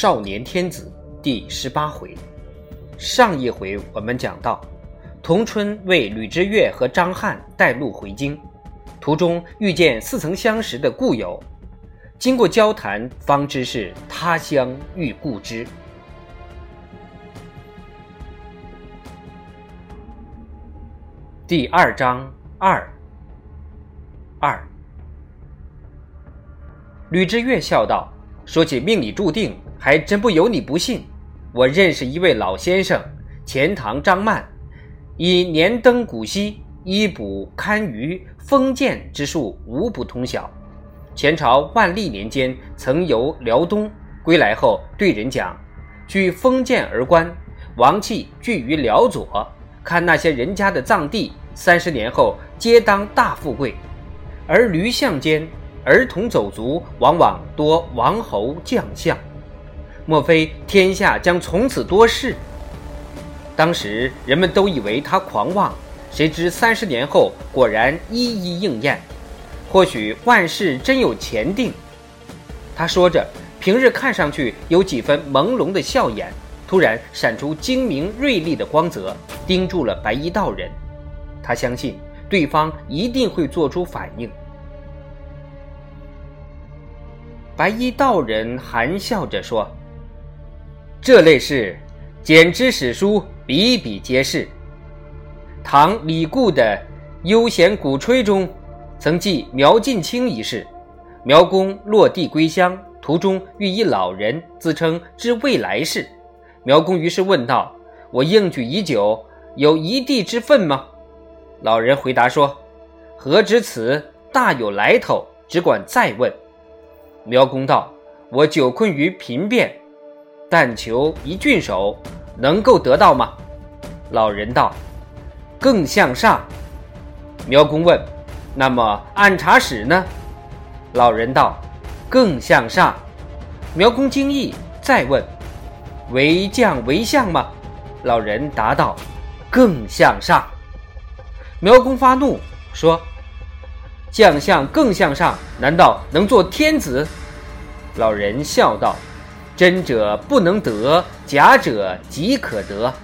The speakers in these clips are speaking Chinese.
少年天子第十八回，上一回我们讲到，童春为吕知越和张翰带路回京，途中遇见似曾相识的故友，经过交谈，方知是他乡遇故知。第二章二二，吕知越笑道。说起命里注定，还真不由你不信。我认识一位老先生，钱塘张曼，以年登古稀、医卜堪舆、封建之术无不通晓。前朝万历年间曾游辽东，归来后对人讲：“据封建而观，王气聚于辽左，看那些人家的葬地，三十年后皆当大富贵，而驴相间。”儿童走卒往往多王侯将相，莫非天下将从此多事？当时人们都以为他狂妄，谁知三十年后果然一一应验。或许万事真有前定。他说着，平日看上去有几分朦胧的笑眼，突然闪出精明锐利的光泽，盯住了白衣道人。他相信对方一定会做出反应。白衣道人含笑着说：“这类事，简之史书比比皆是。唐李固的《悠闲鼓吹》中，曾记苗晋卿一事。苗公落地归乡，途中遇一老人，自称知未来事。苗公于是问道：‘我应举已久，有一地之分吗？’老人回答说：‘何止此，大有来头，只管再问。’”苗公道：“我久困于贫变，但求一郡守，能够得到吗？”老人道：“更向上。”苗公问：“那么按察使呢？”老人道：“更向上。”苗公惊异，再问：“为将为相吗？”老人答道：“更向上。”苗公发怒说。将相更向上，难道能做天子？老人笑道：“真者不能得，假者即可得。”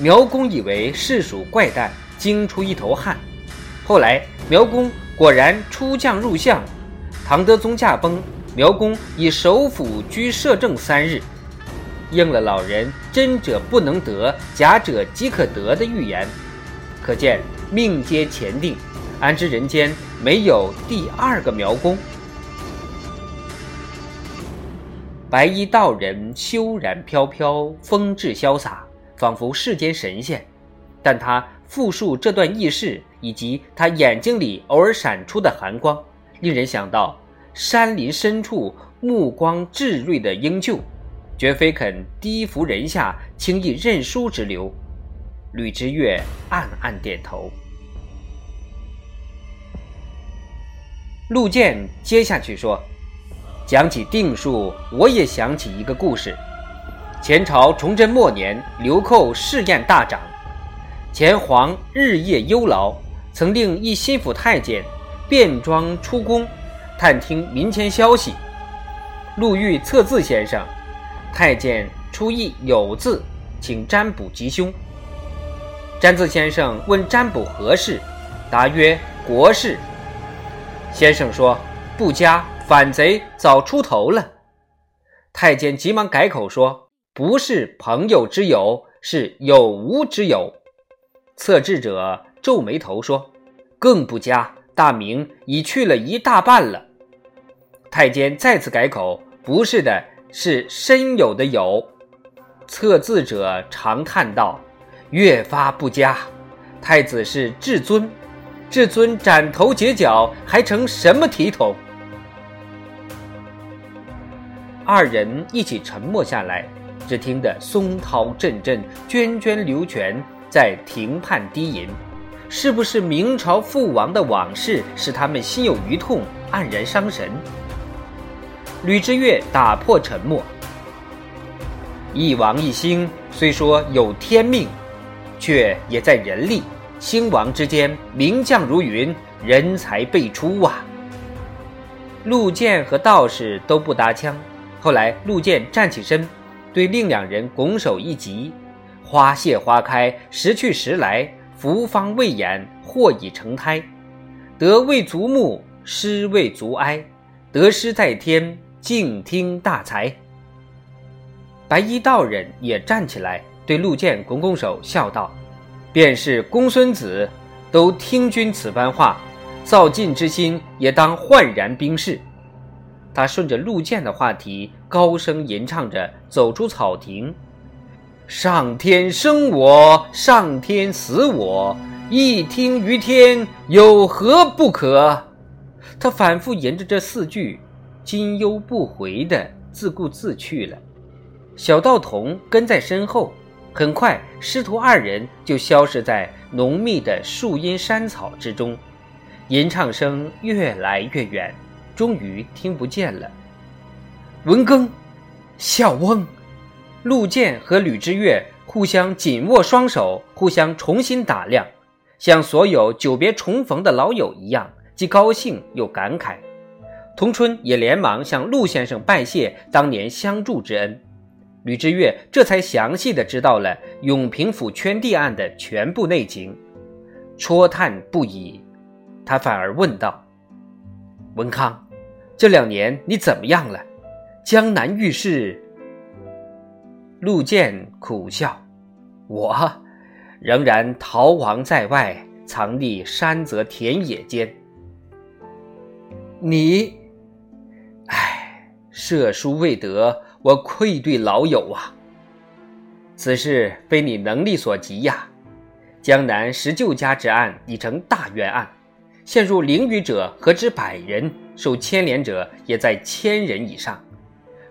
苗公以为是属怪诞，惊出一头汗。后来苗公果然出将入相，唐德宗驾崩，苗公以首辅居摄政三日，应了老人“真者不能得，假者即可得”的预言。可见命皆前定。安知人间没有第二个苗公？白衣道人修然飘飘，风致潇洒，仿佛世间神仙。但他复述这段轶事，以及他眼睛里偶尔闪出的寒光，令人想到山林深处目光炙锐的鹰鹫，绝非肯低伏人下、轻易认输之流。吕知越暗暗点头。陆建接下去说：“讲起定数，我也想起一个故事。前朝崇祯末年，流寇试验大涨，前皇日夜忧劳，曾令一心腹太监便装出宫，探听民间消息。路遇测字先生，太监出意有字，请占卜吉凶。占字先生问占卜何事，答曰：国事。”先生说：“不加，反贼早出头了。”太监急忙改口说：“不是朋友之友，是有无之友。”测字者皱眉头说：“更不加，大明已去了一大半了。”太监再次改口：“不是的，是深有的有。”测字者长叹道：“越发不佳，太子是至尊。”至尊斩头截脚，还成什么体统？二人一起沉默下来，只听得松涛阵阵，涓涓流泉在亭畔低吟。是不是明朝父王的往事使他们心有余痛，黯然伤神？吕知越打破沉默：“一王一兴，虽说有天命，却也在人力。”兴亡之间，名将如云，人才辈出啊！陆建和道士都不搭腔，后来陆建站起身，对另两人拱手一击：“花谢花开，时去时来，福方未演，祸已成胎。得未足目，失未足哀。得失在天，静听大才。”白衣道人也站起来，对陆建拱拱手，笑道：“便是公孙子，都听君此番话，造晋之心也当焕然冰释。”他顺着陆建的话题，高声吟唱着，走出草亭：“上天生我，上天死我，一听于天，有何不可？”他反复吟着这四句，今忧不回的自顾自去了。小道童跟在身后，很快师徒二人就消失在浓密的树荫山草之中，吟唱声越来越远，终于听不见了。文庚、笑翁、陆建和吕之月互相紧握双手，互相重新打量，像所有久别重逢的老友一样，既高兴又感慨。童春也连忙向陆先生拜谢当年相助之恩。吕之月这才详细的知道了永平府圈地案的全部内情，戳叹不已。他反而问道：“文康，这两年你怎么样了？江南遇事？”陆建苦笑：“我仍然逃亡在外，藏匿山泽田野间。你，唉，射书未得。”我愧对老友啊！此事非你能力所及呀。江南十旧家之案已成大冤案，陷入囹圄者何止百人，受牵连者也在千人以上。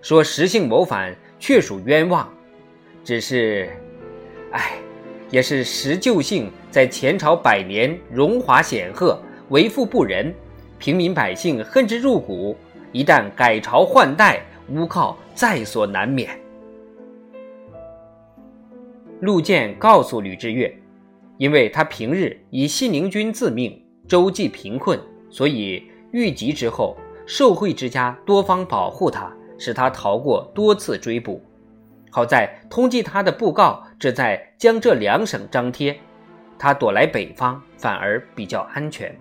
说实性谋反，确属冤枉。只是，唉，也是石旧姓在前朝百年荣华显赫，为富不仁，平民百姓恨之入骨。一旦改朝换代，诬告在所难免。陆建告诉吕志月，因为他平日以信宁君自命，周济贫困，所以遇疾之后，受贿之家多方保护他，使他逃过多次追捕。好在通缉他的布告只在江浙两省张贴，他躲来北方，反而比较安全。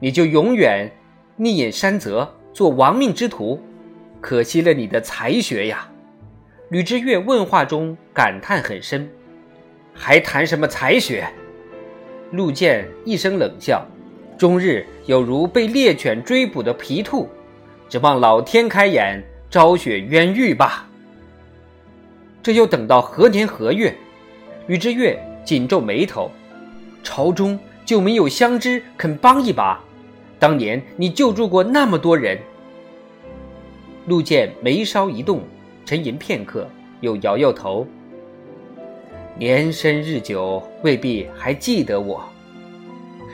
你就永远逆隐山泽。做亡命之徒，可惜了你的才学呀！吕之月问话中感叹很深，还谈什么才学？陆建一声冷笑，终日有如被猎犬追捕的皮兔，指望老天开眼，昭雪冤狱吧。这又等到何年何月？吕之月紧皱眉头，朝中就没有相知肯帮一把？当年你救助过那么多人，陆建眉梢一动，沉吟片刻，又摇摇头。年深日久，未必还记得我，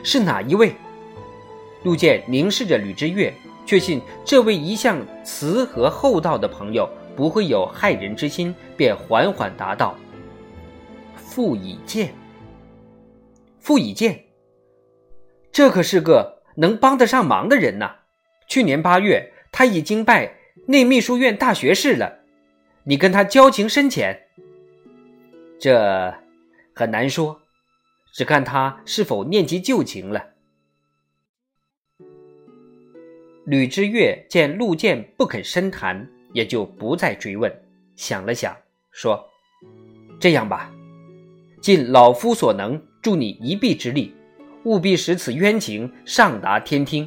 是哪一位？陆建凝视着吕之月，确信这位一向慈和厚道的朋友不会有害人之心，便缓缓答道：“傅以健。”傅以健，这可是个。能帮得上忙的人呐！去年八月，他已经拜内秘书院大学士了。你跟他交情深浅？这很难说，只看他是否念及旧情了。吕之月见陆建不肯深谈，也就不再追问。想了想，说：“这样吧，尽老夫所能，助你一臂之力。”务必使此冤情上达天听。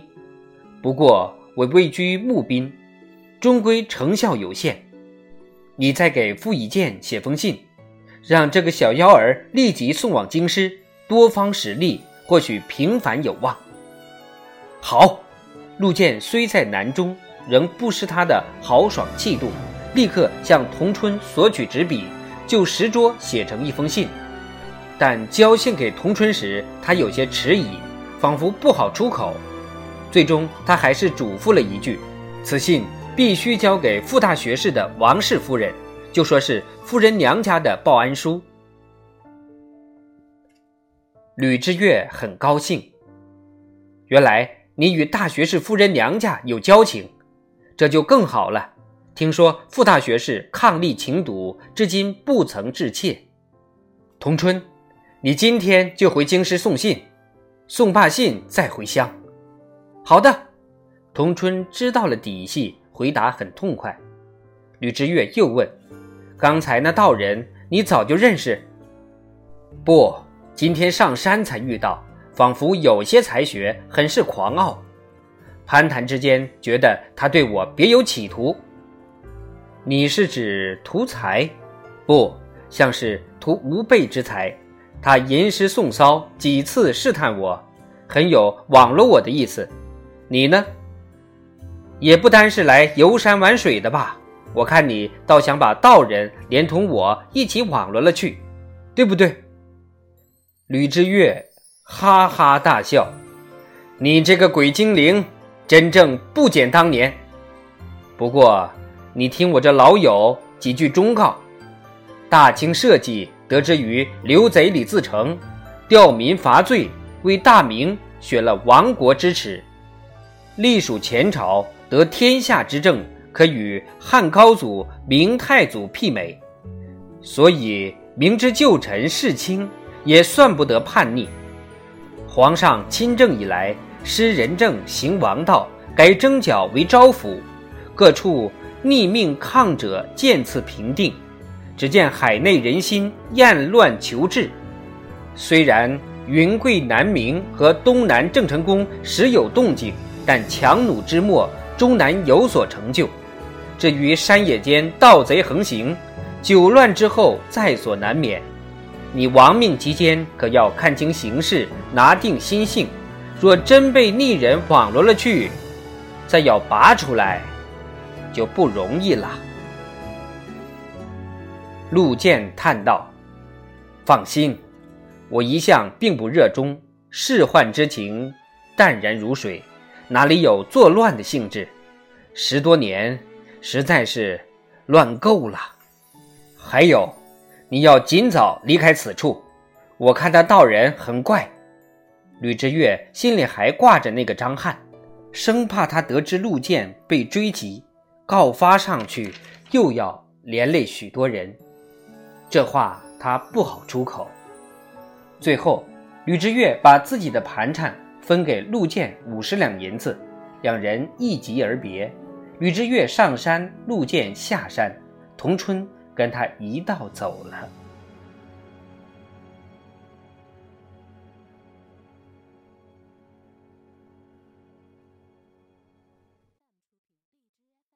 不过我位居募兵，终归成效有限。你再给傅以健写封信，让这个小妖儿立即送往京师，多方使力，或许平反有望。好，陆建虽在南中，仍不失他的豪爽气度，立刻向童春索取纸笔，就石桌写成一封信。但交信给童春时，他有些迟疑，仿佛不好出口。最终，他还是嘱咐了一句：“此信必须交给傅大学士的王氏夫人，就说是夫人娘家的报安书。”吕之月很高兴，原来你与大学士夫人娘家有交情，这就更好了。听说傅大学士伉俪情笃，至今不曾致歉。童春，你今天就回京师送信，送罢信再回乡。好的。童春知道了底细，回答很痛快。吕知月又问：“刚才那道人，你早就认识？”不，今天上山才遇到，仿佛有些才学，很是狂傲。攀谈之间，觉得他对我别有企图。你是指图财？不像是图无备之财。他吟诗诵骚，几次试探我，很有网罗我的意思。你呢？也不单是来游山玩水的吧？我看你倒想把道人连同我一起网罗了去，对不对？吕之月哈哈大笑：“你这个鬼精灵，真正不减当年。不过，你听我这老友几句忠告：大清社稷得之于刘贼李自成，吊民伐罪，为大明雪了亡国之耻，隶属前朝。”得天下之政，可与汉高祖、明太祖媲美，所以明知旧臣世卿，也算不得叛逆。皇上亲政以来，施仁政，行王道，改征剿为招抚，各处逆命抗者渐次平定。只见海内人心厌乱求治，虽然云贵南明和东南郑成功时有动静，但强弩之末。终难有所成就。至于山野间盗贼横行，久乱之后在所难免。你亡命期间，可要看清形势，拿定心性。若真被逆人网罗了去，再要拔出来，就不容易了。陆建叹道：“放心，我一向并不热衷仕宦之情，淡然如水。”哪里有作乱的性质？十多年，实在是乱够了。还有，你要尽早离开此处。我看他道人很怪。吕之月心里还挂着那个张翰，生怕他得知陆建被追击，告发上去，又要连累许多人。这话他不好出口。最后，吕之月把自己的盘缠。分给陆建五十两银子，两人一急而别。吕之月上山，陆建下山，同春跟他一道走了。